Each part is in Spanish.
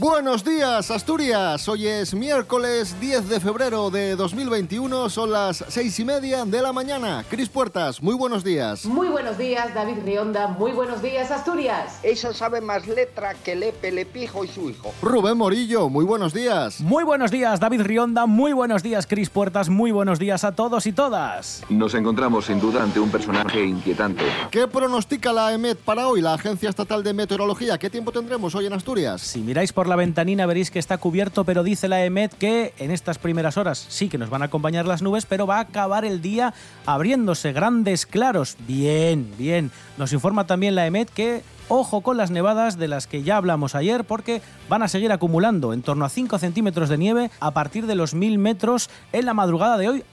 Buenos días, Asturias. Hoy es miércoles 10 de febrero de 2021. Son las seis y media de la mañana. Cris Puertas, muy buenos días. Muy buenos días, David Rionda. Muy buenos días, Asturias. Esa sabe más letra que Lepe, Lepijo y su hijo. Rubén Morillo, muy buenos días. Muy buenos días, David Rionda. Muy buenos días, Cris Puertas. Muy buenos días a todos y todas. Nos encontramos sin duda ante un personaje inquietante. ¿Qué pronostica la EMET para hoy, la Agencia Estatal de Meteorología? ¿Qué tiempo tendremos hoy en Asturias? Si miráis por la ventanina veréis que está cubierto, pero dice la EMET que en estas primeras horas sí que nos van a acompañar las nubes, pero va a acabar el día abriéndose grandes claros. Bien, bien. Nos informa también la EMET que ojo con las nevadas de las que ya hablamos ayer porque van a seguir acumulando en torno a 5 centímetros de nieve a partir de los 1000 metros en la madrugada de hoy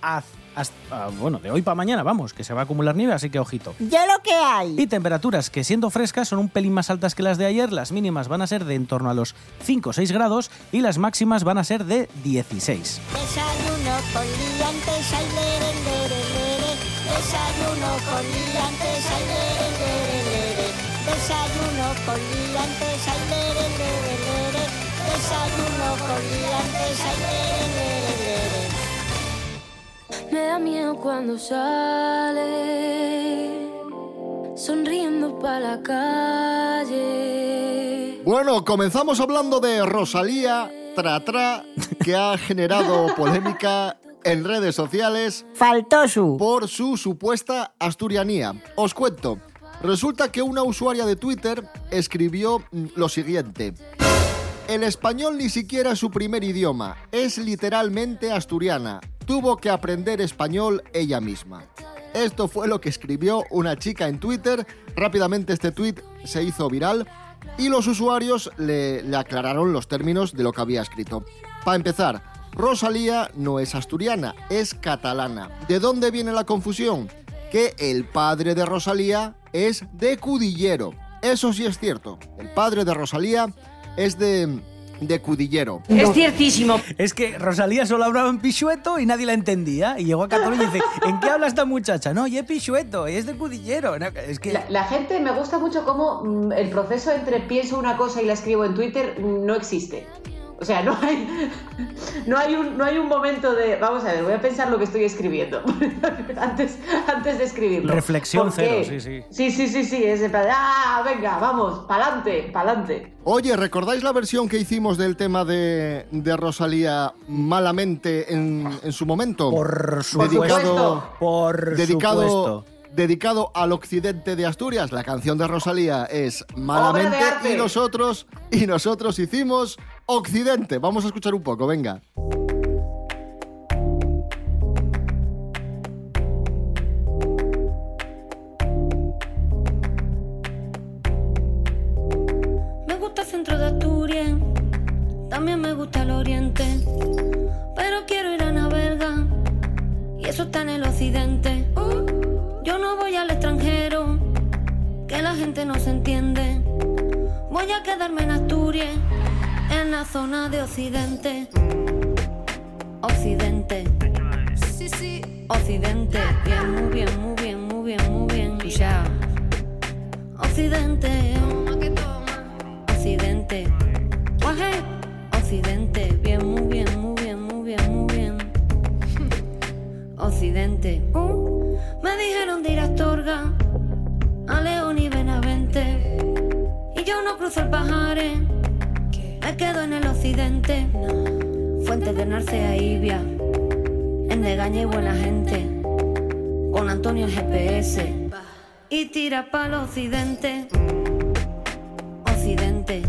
bueno, de hoy para mañana, vamos, que se va a acumular nieve, así que ojito. Ya lo que hay. Y temperaturas que siendo frescas son un pelín más altas que las de ayer, las mínimas van a ser de en torno a los 5 o 6 grados y las máximas van a ser de 16. Desayuno con liantes, ay, lere, lere, lere. Desayuno con liantes, ay, lere, lere, lere. Desayuno con liantes, ay, lere, lere, lere. Desayuno con liantes, ay, lere, da miedo cuando sale, sonriendo para la calle. Bueno, comenzamos hablando de Rosalía Tratra, que ha generado polémica en redes sociales Faltó su. por su supuesta asturianía. Os cuento. Resulta que una usuaria de Twitter escribió mm, lo siguiente. El español ni siquiera es su primer idioma, es literalmente asturiana. Tuvo que aprender español ella misma. Esto fue lo que escribió una chica en Twitter. Rápidamente este tweet se hizo viral y los usuarios le, le aclararon los términos de lo que había escrito. Para empezar, Rosalía no es asturiana, es catalana. ¿De dónde viene la confusión? Que el padre de Rosalía es de Cudillero. Eso sí es cierto. El padre de Rosalía es de, de Cudillero. Es ciertísimo. Es que Rosalía solo hablaba en pichueto y nadie la entendía. Y llegó a Cataluña y dice, ¿en qué habla esta muchacha? No, y es pichueto, y es de Cudillero. No, es que... La, la gente me gusta mucho cómo mm, el proceso entre pienso una cosa y la escribo en Twitter mm, no existe. O sea, no hay, no hay, un, no hay un momento de. Vamos a ver, voy a pensar lo que estoy escribiendo antes, antes de escribirlo. Reflexión cero, sí, sí. Sí, sí, sí, sí. Es de plan, ¡ah! Venga, vamos, pa'lante, pa'lante. Oye, ¿recordáis la versión que hicimos del tema de, de Rosalía malamente en, en su momento? Por Dedicado- supuesto. Por dedicado, supuesto. dedicado al occidente de Asturias. La canción de Rosalía es Malamente y nosotros y nosotros hicimos Occidente. Vamos a escuchar un poco, venga. Me gusta el centro de Asturias, también me gusta el oriente. Pero quiero ir a Navarga, y eso está en el occidente. Yo no voy al extranjero, que la gente no se entiende. Voy a quedarme en Asturias, en la zona de occidente. Occidente. Sí, sí. Occidente. Bien, muy bien, muy bien, muy bien, muy bien. Ya. Occidente. Occidente. Occidente. Bien, muy bien, muy bien, muy bien, muy bien. Occidente. Uh, me dijeron de ir a Astorga, a León y Benavente. Y yo no cruzo el Pajares, me quedo en el occidente. Fuentes de Narcea y Ibia, en Degaña y buena gente. Con Antonio GPS y tira para el occidente. Occidente.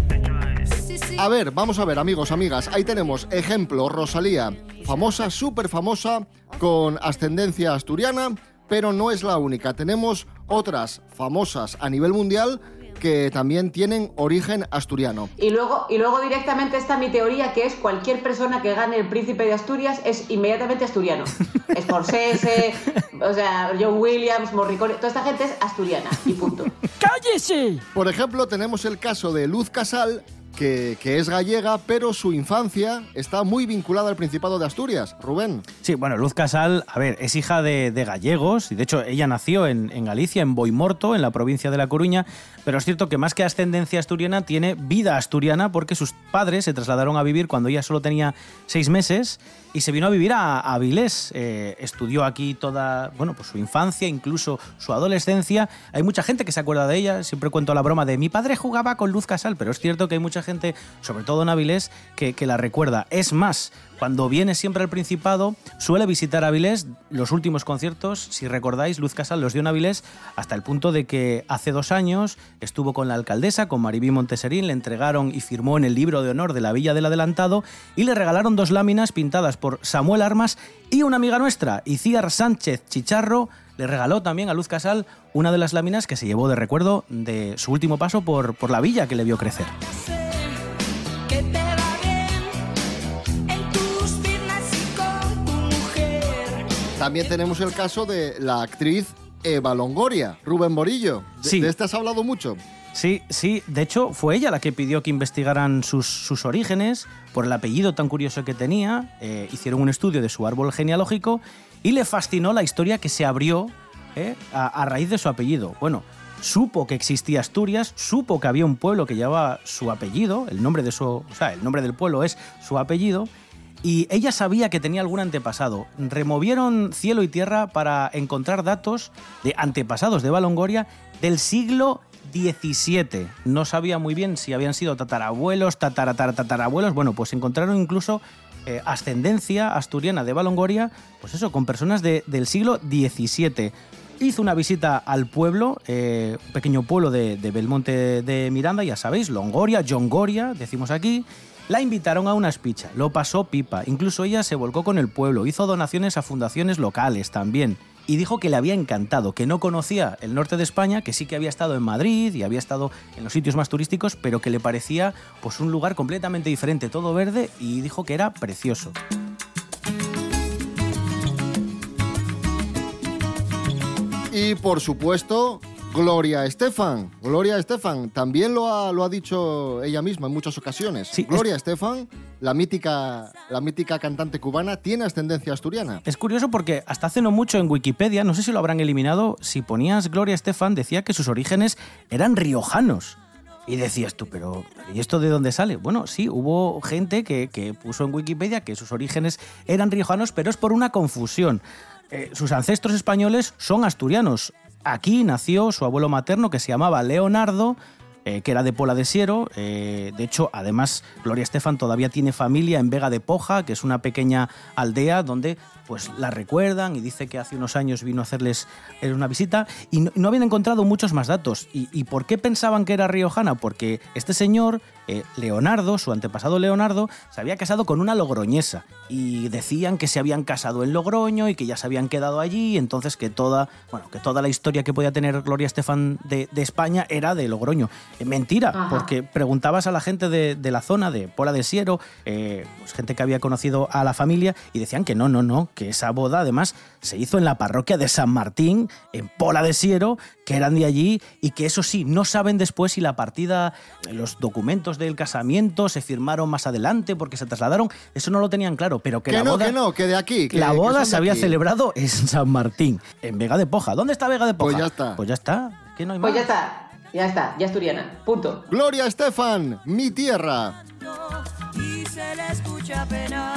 A ver, vamos a ver, amigos, amigas. Ahí tenemos ejemplo, Rosalía, famosa, súper famosa, con ascendencia asturiana, pero no es la única. Tenemos otras famosas a nivel mundial que también tienen origen asturiano. Y luego, y luego directamente está mi teoría, que es cualquier persona que gane el príncipe de Asturias es inmediatamente asturiano. Scorsese, o sea, John Williams, Morricone, toda esta gente es asturiana y punto. ¡Cállese! Por ejemplo, tenemos el caso de Luz Casal, que, que es gallega, pero su infancia está muy vinculada al Principado de Asturias. Rubén. Sí, bueno, Luz Casal, a ver, es hija de, de gallegos y de hecho ella nació en, en Galicia, en Boimorto, en la provincia de La Coruña, pero es cierto que más que ascendencia asturiana tiene vida asturiana porque sus padres se trasladaron a vivir cuando ella solo tenía seis meses y se vino a vivir a, Avilés. Eh, estudió aquí toda, bueno, pues su infancia, incluso su adolescencia. Hay mucha gente que se acuerda de ella. Siempre cuento la broma de mi padre jugaba con Luz Casal, pero es cierto que hay mucha gente, sobre todo en Avilés, que, que la recuerda. Es más, cuando viene siempre al Principado, suele visitar Avilés. Los últimos conciertos, si recordáis, Luz Casal los dio en Avilés hasta el punto de que hace dos años estuvo con la alcaldesa, con Maribí Monteserín, le entregaron y firmó en el libro de honor de la Villa del Adelantado y le regalaron dos láminas pintadas por Samuel Armas y una amiga nuestra, Iciar Sánchez Chicharro, le regaló también a Luz Casal una de las láminas que se llevó de recuerdo de su último paso por, por la villa que le vio crecer. También tenemos el caso de la actriz Eva Longoria, Rubén Morillo. De, Sí. de esta has hablado mucho. Sí, sí, de hecho fue ella la que pidió que investigaran sus, sus orígenes por el apellido tan curioso que tenía, eh, hicieron un estudio de su árbol genealógico y le fascinó la historia que se abrió eh, a, a raíz de su apellido. Bueno, supo que existía Asturias, supo que había un pueblo que llevaba su apellido, el nombre de su, o sea, el nombre del pueblo es su apellido, y ella sabía que tenía algún antepasado. Removieron cielo y tierra para encontrar datos de antepasados de Balongoria del siglo XVII. No sabía muy bien si habían sido tatarabuelos, tataratar- tatarabuelos. Bueno, pues encontraron incluso eh, ascendencia asturiana de Balongoria, pues eso, con personas de- del siglo XVII. Hizo una visita al pueblo, eh, un pequeño pueblo de, de Belmonte de Miranda, ya sabéis, Longoria, Jongoria, decimos aquí. La invitaron a una espicha, lo pasó pipa, incluso ella se volcó con el pueblo, hizo donaciones a fundaciones locales también. Y dijo que le había encantado, que no conocía el norte de España, que sí que había estado en Madrid y había estado en los sitios más turísticos, pero que le parecía pues un lugar completamente diferente, todo verde, y dijo que era precioso. Y por supuesto, Gloria Estefan. Gloria Estefan también lo ha, lo ha dicho ella misma en muchas ocasiones. Sí, es- Gloria Estefan, la mítica, la mítica cantante cubana, tiene ascendencia asturiana. Es curioso porque hasta hace no mucho en Wikipedia, no sé si lo habrán eliminado, si ponías Gloria Estefan decía que sus orígenes eran riojanos. Y decías tú, pero ¿y esto de dónde sale? Bueno, sí, hubo gente que, que puso en Wikipedia que sus orígenes eran riojanos, pero es por una confusión. Eh, sus ancestros españoles son asturianos. Aquí nació su abuelo materno que se llamaba Leonardo, eh, que era de Pola de Siero. eh, de hecho, además, Gloria Estefan todavía tiene familia en Vega de Poja, que es una pequeña aldea donde pues la recuerdan y dice que hace unos años vino a hacerles eh, una visita y no, no habían encontrado muchos más datos. ¿Y, y por qué pensaban que era riojana? Porque este señor, eh, Leonardo, su antepasado Leonardo, se había casado con una logroñesa y decían que se habían casado en Logroño y que ya se habían quedado allí, entonces que toda, bueno, que toda la historia que podía tener Gloria Estefan de, de España era de Logroño. Eh, mentira, Ajá. porque preguntabas a la gente de, de la zona de Pola de Siero, eh, pues gente que había conocido a la familia y decían que no, no, no, que esa boda además se hizo en la parroquia de San Martín, en Pola de Siero, que eran de allí y que eso sí, no saben después si la partida, los documentos del casamiento se firmaron más adelante porque se trasladaron, eso no lo tenían claro, pero que, Que la no, boda... que no, que de aquí. que- la boda se había aquí. celebrado en San Martín, en Vega de Poja. ¿Dónde está Vega de Poja? Pues ya está. Pues ya está. Es que no hay Pues ya está, ya está, ya asturiana. Punto. Gloria Estefan, mi tierra. y se le escucha penar.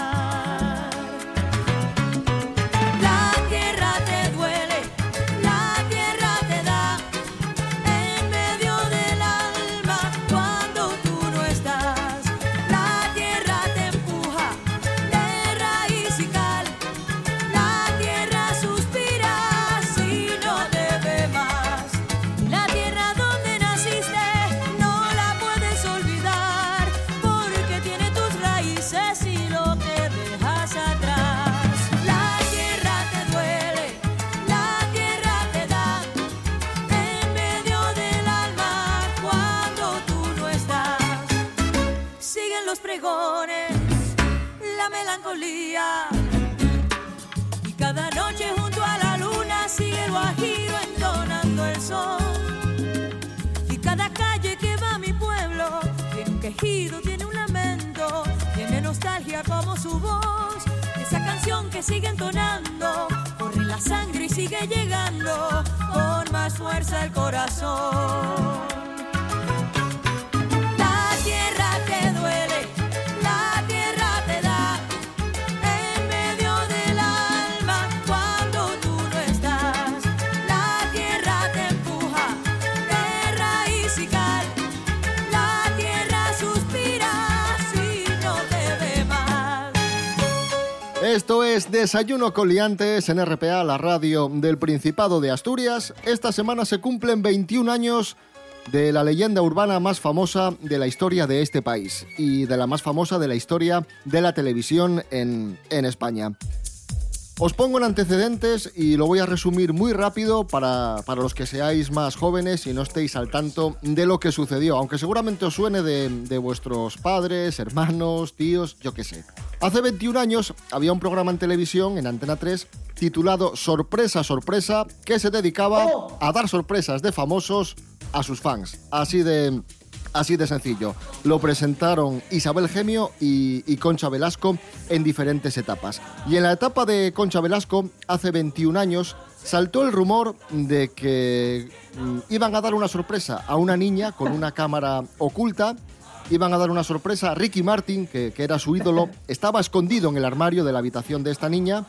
su voz, esa canción que sigue entonando, corre la sangre y sigue llegando con más fuerza el corazón. Es Desayuno con Liantes en RPA, la radio del Principado de Asturias. Esta semana se cumplen 21 años de la leyenda urbana más famosa de la historia de este país y de la más famosa de la historia de la televisión en, en España. Os pongo en antecedentes y lo voy a resumir muy rápido para, para los que seáis más jóvenes y no estéis al tanto de lo que sucedió, aunque seguramente os suene de, de vuestros padres, hermanos, tíos, yo qué sé. Hace 21 años había un programa en televisión, en Antena 3, titulado Sorpresa, Sorpresa, que se dedicaba a dar sorpresas de famosos a sus fans. Así de, Así de sencillo. Lo presentaron Isabel Gemio y, y Concha Velasco en diferentes etapas. Y en la etapa de Concha Velasco, hace 21 años, saltó el rumor de que mm, iban a dar una sorpresa a una niña con una cámara oculta. Iban a dar una sorpresa a Ricky Martin, que, que era su ídolo. Estaba escondido en el armario de la habitación de esta niña.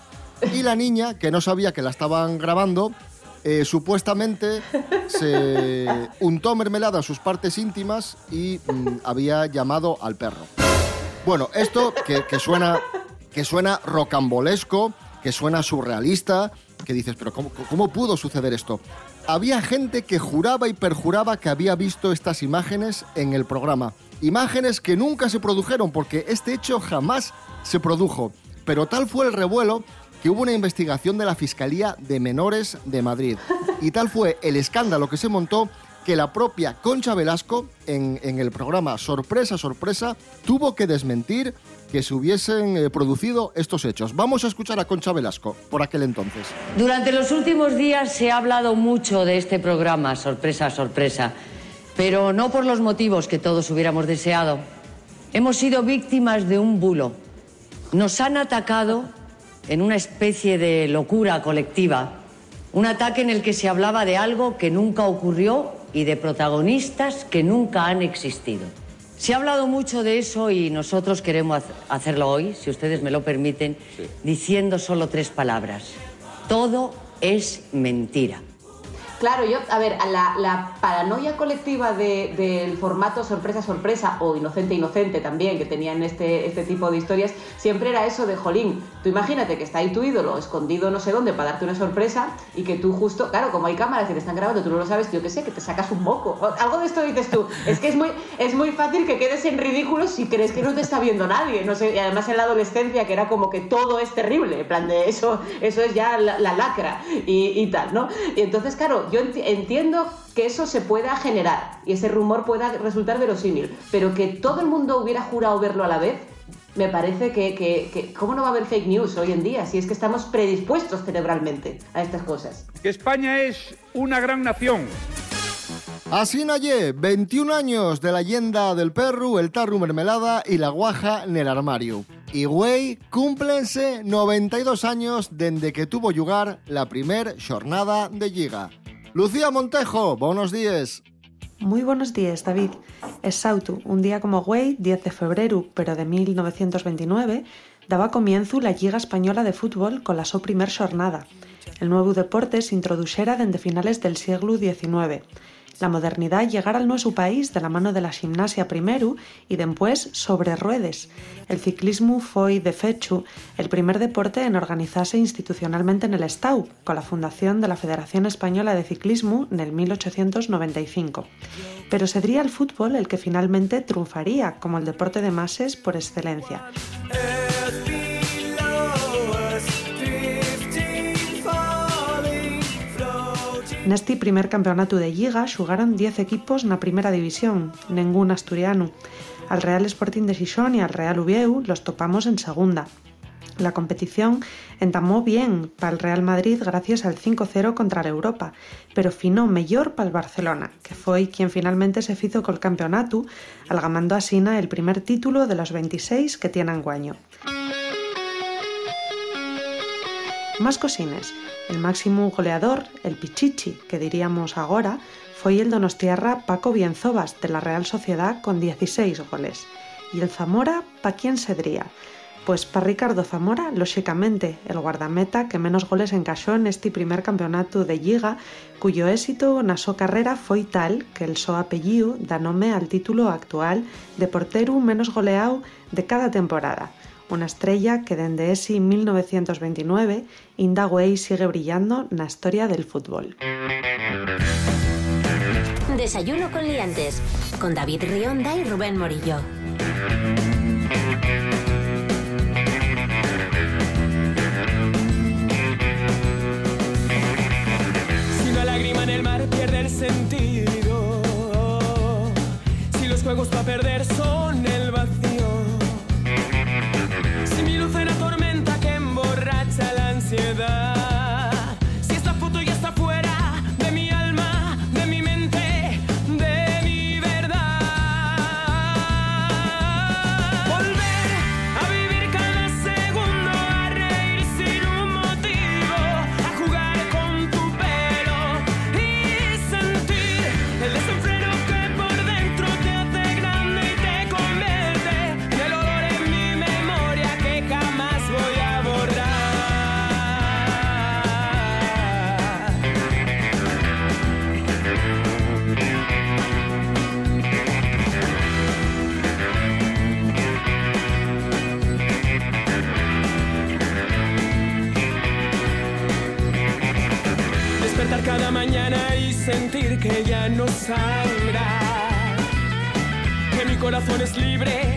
Y la niña, que no sabía que la estaban grabando, eh, supuestamente se untó mermelada en sus partes íntimas y mm, había llamado al perro. Bueno, esto que, suena, que suena rocambolesco, que suena surrealista, que dices, pero ¿cómo, ¿cómo pudo suceder esto? Había gente que juraba y perjuraba que había visto estas imágenes en el programa. Imágenes que nunca se produjeron porque este hecho jamás se produjo. Pero tal fue el revuelo que hubo una investigación de la Fiscalía de Menores de Madrid. Y tal fue el escándalo que se montó que la propia Concha Velasco, en, en el programa Sorpresa, Sorpresa, tuvo que desmentir que se hubiesen eh, producido estos hechos. Vamos a escuchar a Concha Velasco por aquel entonces. Durante los últimos días se ha hablado mucho de este programa, sorpresa, sorpresa, pero no por los motivos que todos hubiéramos deseado. Hemos sido víctimas de un bulo. Nos han atacado en una especie de locura colectiva, un ataque en el que se hablaba de algo que nunca ocurrió y de protagonistas que nunca han existido. Se ha hablado mucho de eso y nosotros queremos hacerlo hoy, si ustedes me lo permiten, diciendo solo tres palabras. Todo es mentira. Claro, yo, a ver, la, la paranoia colectiva de- del formato sorpresa, sorpresa o inocente, inocente también, que tenían este, este tipo de historias, siempre era eso de jolín. Tú imagínate que está ahí tu ídolo escondido no sé dónde para darte una sorpresa y que tú justo, claro, como hay cámaras que te están grabando, tú no lo sabes, yo qué sé, que te sacas un moco. Algo de esto dices tú. Es que es muy, es muy fácil que quedes en ridículo si crees que no te está viendo nadie. No sé, y además en la adolescencia, que era como que todo es terrible, en plan de eso, eso es ya la, la lacra y tal, ¿no? Y entonces, claro, yo enti- entiendo que eso se pueda generar y ese rumor pueda resultar verosímil, pero que todo el mundo hubiera jurado verlo a la vez, me parece que, que, que- ¿cómo no va a haber fake news hoy en día si es que estamos predispuestos cerebralmente a estas cosas? que España es una gran nación. Así Nayé, 21 años de la leyenda del perro, el tarru mermelada y la guaja en el armario. Y güey, cúmplense 92 años desde que tuvo lugar la primer jornada de Liga. Lucía Montejo, buenos días. Muy buenos días, David. Es Sautu, un día como güey, 10 de febrero, pero de 1929, daba comienzo la Liga Española de Fútbol con la so primer jornada. El nuevo deporte se introduxera desde finales del siglo XIX. La modernidad llegara al nuestro país de la mano de la gimnasia primero y después sobre ruedes. El ciclismo foi, de fechu, el primer deporte en organizarse institucionalmente en el Estado, con la fundación de la Federación Española de Ciclismo en el 1895. Pero sería el fútbol el que finalmente triunfaría como el deporte de masas por excelencia. Neste primer campeonato de Liga xugaron 10 equipos na primeira división, ningún asturiano. Al Real Sporting de Xixón e al Real Ubieu los topamos en segunda. La competición entamó bien para el Real Madrid gracias al 5-0 contra la Europa, pero finó mellor para el Barcelona, que foi quien finalmente se fizo col campeonato, algamando asina el primer título de los 26 que tienen guaño. Más cosines. El máximo goleador, el Pichichi, que diríamos agora, foi el donostiarra Paco Bienzobas, de la Real Sociedad, con 16 goles. Y el Zamora, ¿pa quién sedría? Pues para Ricardo Zamora, lógicamente, el guardameta que menos goles encajó en este primer campeonato de Liga, cuyo éxito na súa carrera foi tal que el so apellido da nome al título actual de portero menos goleado de cada temporada. Una estrella que dende ese 1929 inda güey sigue brillando na historia del fútbol. Desayuno con liantes, con David Rionda y Rubén Morillo. Si una lágrima en el mar pierde el sentido, si los juegos para perder son el ansiedad, libre,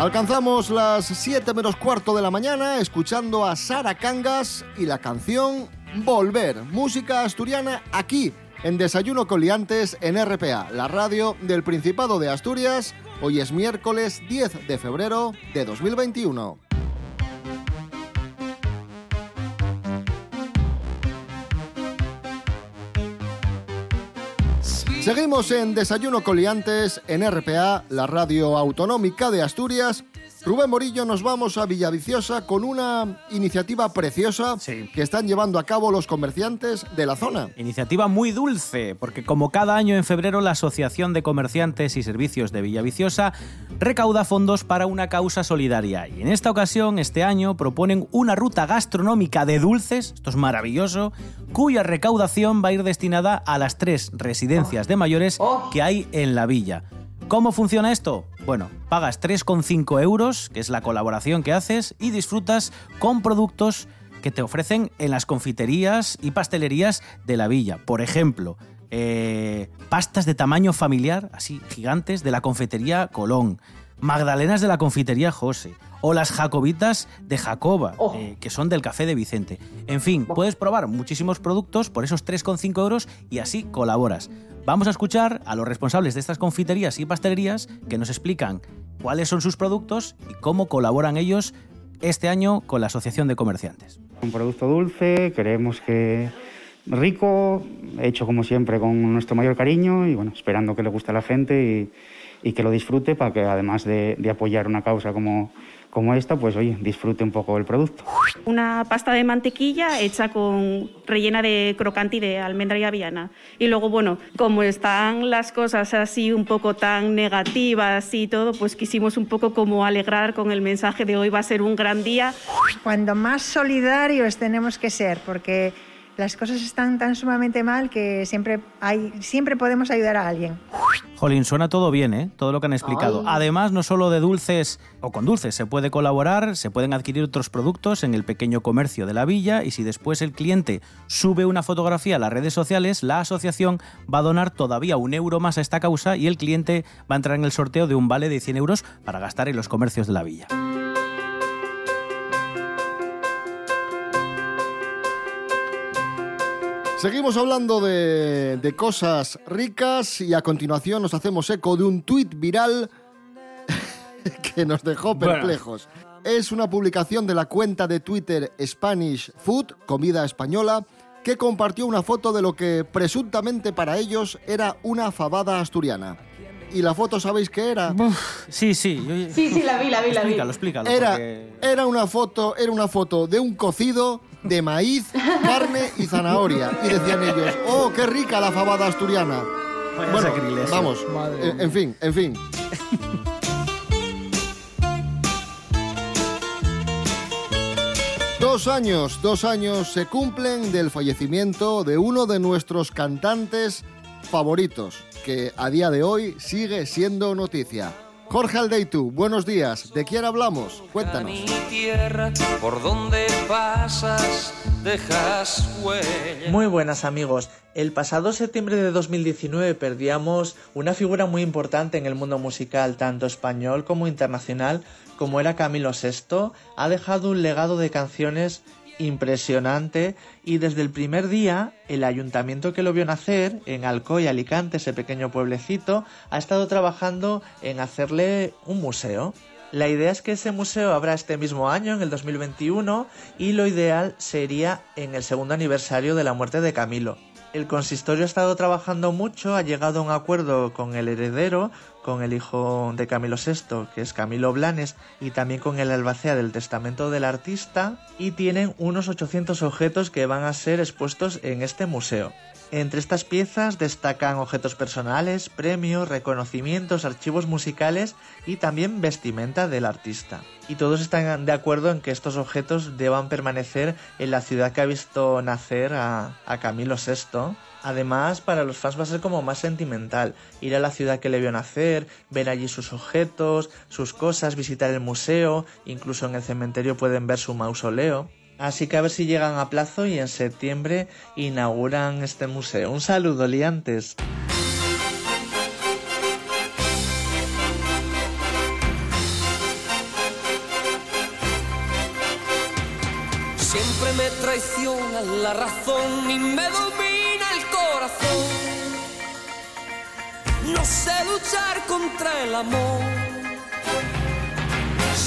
Alcanzamos las 7 menos cuarto de la mañana escuchando a Sara Cangas y la canción Volver, música asturiana aquí en Desayuno con Liantes en RPA, la radio del Principado de Asturias. Hoy es miércoles 10 de febrero de 2021. Seguimos en Desayuno Coliantes en RPA, la radio autonómica de Asturias. Rubén Morillo, nos vamos a Villaviciosa con una iniciativa preciosa que están llevando a cabo los comerciantes de la zona. Iniciativa muy dulce, porque como cada año en febrero la Asociación de Comerciantes y Servicios de Villaviciosa recauda fondos para una causa solidaria. Y en esta ocasión, este año, proponen una ruta gastronómica de dulces, esto es maravilloso, cuya recaudación va a ir destinada a las tres residencias de mayores que hay en la villa. ¿Cómo funciona esto? Bueno, pagas 3,5 euros, que es la colaboración que haces, y disfrutas con productos que te ofrecen en las confiterías y pastelerías de la villa. Por ejemplo, eh, pastas de tamaño familiar, así gigantes, de la confitería Colón, magdalenas de la confitería José, o las jacobitas de Jacoba, eh, que son del café de Vicente. En fin, puedes probar muchísimos productos por esos 3,5 euros y así colaboras. Vamos a escuchar a los responsables de estas confiterías y pastelerías que nos explican cuáles son sus productos y cómo colaboran ellos este año con la Asociación de Comerciantes. Un producto dulce, creemos que rico, hecho como siempre con nuestro mayor cariño y bueno, esperando que le guste a la gente y, y que lo disfrute para que además de, de apoyar una causa como, como esta, pues oye, disfrute un poco el producto. Una pasta de mantequilla hecha con rellena de crocante y de almendra y avellana. Y luego, bueno, como están las cosas así un poco tan negativas y todo, pues quisimos un poco como alegrar con el mensaje de hoy va a ser un gran día. Cuando más solidarios tenemos que ser, porque las cosas están tan sumamente mal que siempre, hay, siempre podemos ayudar a alguien. Jolín, suena todo bien, ¿eh? Todo lo que han explicado. Ay. Además, no solo de dulces o con dulces, se puede colaborar, se pueden adquirir otros productos en el pequeño comercio de la villa y si después el cliente sube una fotografía a las redes sociales, la asociación va a donar todavía un euro más a esta causa y el cliente va a entrar en el sorteo de un vale de 100 euros para gastar en los comercios de la villa. Seguimos hablando de, de cosas ricas y a continuación nos hacemos eco de un tuit viral que nos dejó Bueno. perplejos. Es una publicación de la cuenta de Twitter Spanish Food, comida española, que compartió una foto de lo que presuntamente para ellos era una fabada asturiana. ¿Y la foto sabéis qué era? Sí, sí. yo- Sí, sí, la vi, la vi, la vi. Explícalo, explícalo. Era, porque- era una foto, era una foto de un cocido de maíz, carne y zanahoria. Y decían ellos, oh, qué rica la fabada asturiana. Vaya bueno, sacrilegio. vamos, en fin, en fin. Dos años, dos años se cumplen del fallecimiento de uno de nuestros cantantes favoritos, que a día de hoy sigue siendo noticia. Jorge Aldeitu, buenos días. ¿De quién hablamos? Cuéntanos. Mi tierra, por donde pasas, dejas huella. Muy buenas amigos. El pasado septiembre de 2019 perdíamos una figura muy importante en el mundo musical, tanto español como internacional, como era Camilo VI. Ha dejado un legado de canciones impresionante y desde el primer día el ayuntamiento que lo vio nacer en Alcoy, Alicante, ese pequeño pueblecito, ha estado trabajando en hacerle un museo. La idea es que ese museo habrá este mismo año, en el 2021, y lo ideal sería en el segundo aniversario de la muerte de Camilo. El consistorio ha estado trabajando mucho, ha llegado a un acuerdo con el heredero, con el hijo de Camilo VI, que es Camilo Blanes, y también con el albacea del testamento del artista, y tienen unos 800 objetos que van a ser expuestos en este museo. Entre estas piezas destacan objetos personales, premios, reconocimientos, archivos musicales y también vestimenta del artista. Y todos están de acuerdo en que estos objetos deban permanecer en la ciudad que ha visto nacer a, a Camilo VI. Además, para los fans va a ser como más sentimental. Ir a la ciudad que le vio nacer, ver allí sus objetos, sus cosas, visitar el museo, incluso en el cementerio pueden ver su mausoleo. Así que a ver si llegan a plazo y en septiembre inauguran este museo. Un saludo, liantes. Siempre me traiciona la razón y me domina el corazón. No sé luchar contra el amor.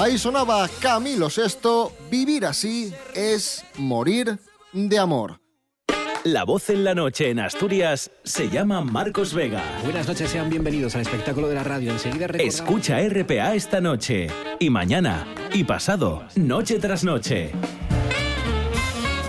Ahí sonaba Camilo VI, vivir así es morir de amor. La voz en la noche en Asturias se llama Marcos Vega. Buenas noches, sean bienvenidos al espectáculo de la radio. Enseguida recordamos... Escucha RPA esta noche, y mañana, y pasado, noche tras noche.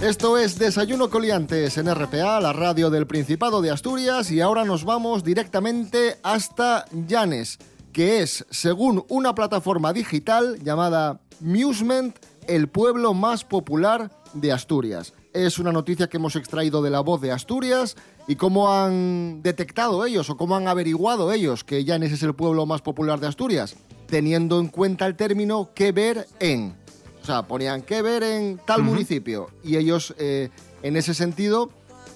Esto es Desayuno Coliantes en RPA, la radio del Principado de Asturias, y ahora nos vamos directamente hasta Llanes, que es, según una plataforma digital llamada Musement, el pueblo más popular de Asturias. es una noticia que hemos extraído de la voz de Asturias y cómo han detectado ellos o cómo han averiguado ellos que Llanes es el pueblo más popular de Asturias, teniendo en cuenta el término que ver en. O sea, ponían que ver en tal municipio y ellos eh, en ese sentido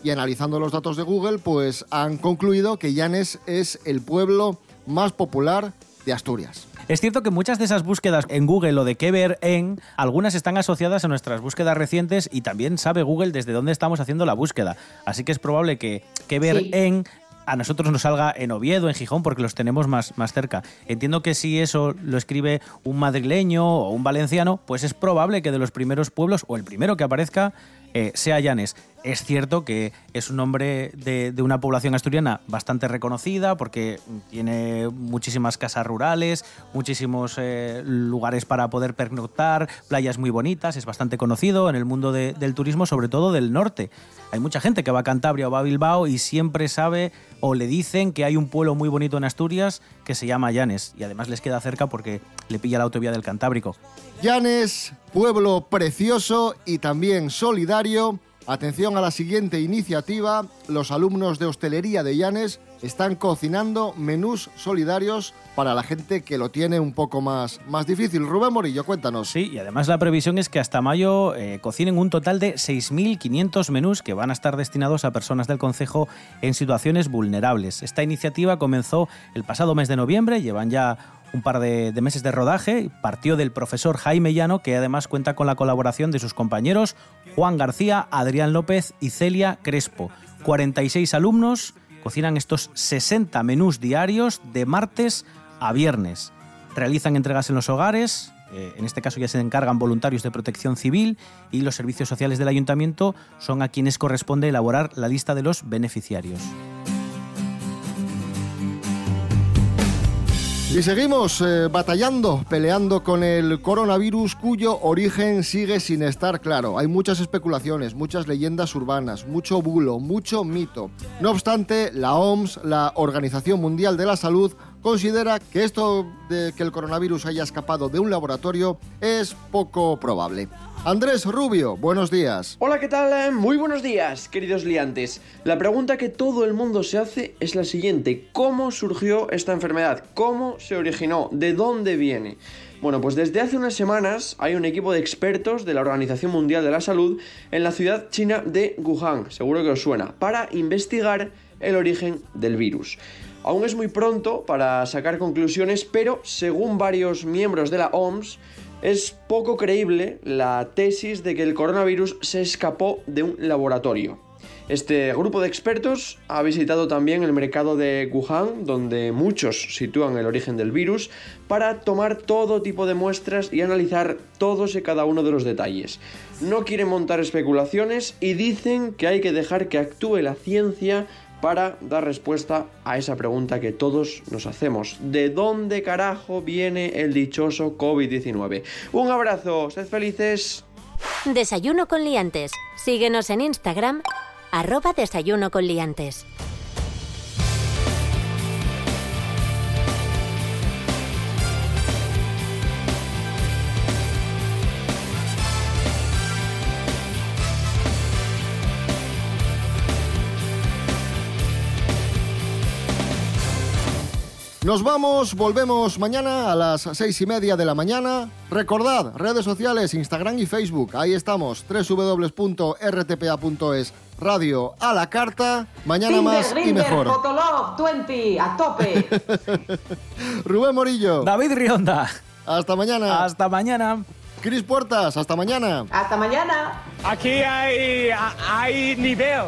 y analizando los datos de Google pues han concluido que Llanes es el pueblo más popular de Asturias. Es cierto que muchas de esas búsquedas en Google o de qué ver en, algunas están asociadas a nuestras búsquedas recientes y también sabe Google desde dónde estamos haciendo la búsqueda. Así que es probable que qué ver Sí. en a nosotros nos salga en Oviedo, en Gijón, porque los tenemos más, más cerca. Entiendo que si eso lo escribe un madrileño o un valenciano, pues es probable que de los primeros pueblos, o el primero que aparezca, eh, sea Llanes. Es cierto que es un nombre de, una población asturiana bastante reconocida porque tiene muchísimas casas rurales, muchísimos eh, lugares para poder pernoctar, playas muy bonitas, es bastante conocido en el mundo de- del turismo, sobre todo del norte. Hay mucha gente que va a Cantabria o va a Bilbao y siempre sabe o le dicen que hay un pueblo muy bonito en Asturias que se llama Llanes y además les queda cerca porque le pilla la autovía del Cantábrico. Llanes, pueblo precioso y también solidario. Atención a la siguiente iniciativa. Los alumnos de hostelería de Llanes están cocinando menús solidarios para la gente que lo tiene un poco más, más difícil. Rubén Morillo, cuéntanos. Sí, y además la previsión es que hasta mayo eh, cocinen un total de 6.500 menús que van a estar destinados a personas del concejo en situaciones vulnerables. Esta iniciativa comenzó el pasado mes de noviembre, llevan ya un par de, meses de rodaje, partió del profesor Jaime Llano, que además cuenta con la colaboración de sus compañeros Juan García, Adrián López y Celia Crespo. 46 alumnos cocinan estos 60 menús diarios de martes a viernes. Realizan entregas en los hogares, eh, en este caso ya se encargan voluntarios de protección civil y los servicios sociales del ayuntamiento son a quienes corresponde elaborar la lista de los beneficiarios. Y seguimos eh, batallando, peleando con el coronavirus cuyo origen sigue sin estar claro. Hay muchas especulaciones, muchas leyendas urbanas, mucho bulo, mucho mito. No obstante, la OMS, la Organización Mundial de la Salud, considera que esto de que el coronavirus haya escapado de un laboratorio es poco probable. Andrés Rubio, buenos días. Hola, ¿qué tal? Muy buenos días, queridos liantes. La pregunta que todo el mundo se hace es la siguiente. ¿Cómo surgió esta enfermedad? ¿Cómo se originó? ¿De dónde viene? Bueno, pues desde hace unas semanas hay un equipo de expertos de la Organización Mundial de la Salud en la ciudad china de Wuhan, seguro que os suena, para investigar el origen del virus. Aún es muy pronto para sacar conclusiones, pero según varios miembros de la OMS, es poco creíble la tesis de que el coronavirus se escapó de un laboratorio. Este grupo de expertos ha visitado también el mercado de Wuhan, donde muchos sitúan el origen del virus, para tomar todo tipo de muestras y analizar todos y cada uno de los detalles. No quieren montar especulaciones y dicen que hay que dejar que actúe la ciencia para dar respuesta a esa pregunta que todos nos hacemos. ¿De dónde carajo viene el dichoso COVID-19? Un abrazo, sed felices. Desayuno con liantes. Síguenos en Instagram, arroba desayuno con liantes. Nos vamos, volvemos mañana a las seis y media de la mañana. Recordad, redes sociales, Instagram y Facebook. Ahí estamos, www.rtpa.es. Radio a la carta. Mañana Tinder, más y mejor. Fotolog, 20, a tope. Rubén Morillo. David Rionda. Hasta mañana. Hasta mañana. Cris Puertas, hasta mañana. Hasta mañana. Aquí hay, hay nivel.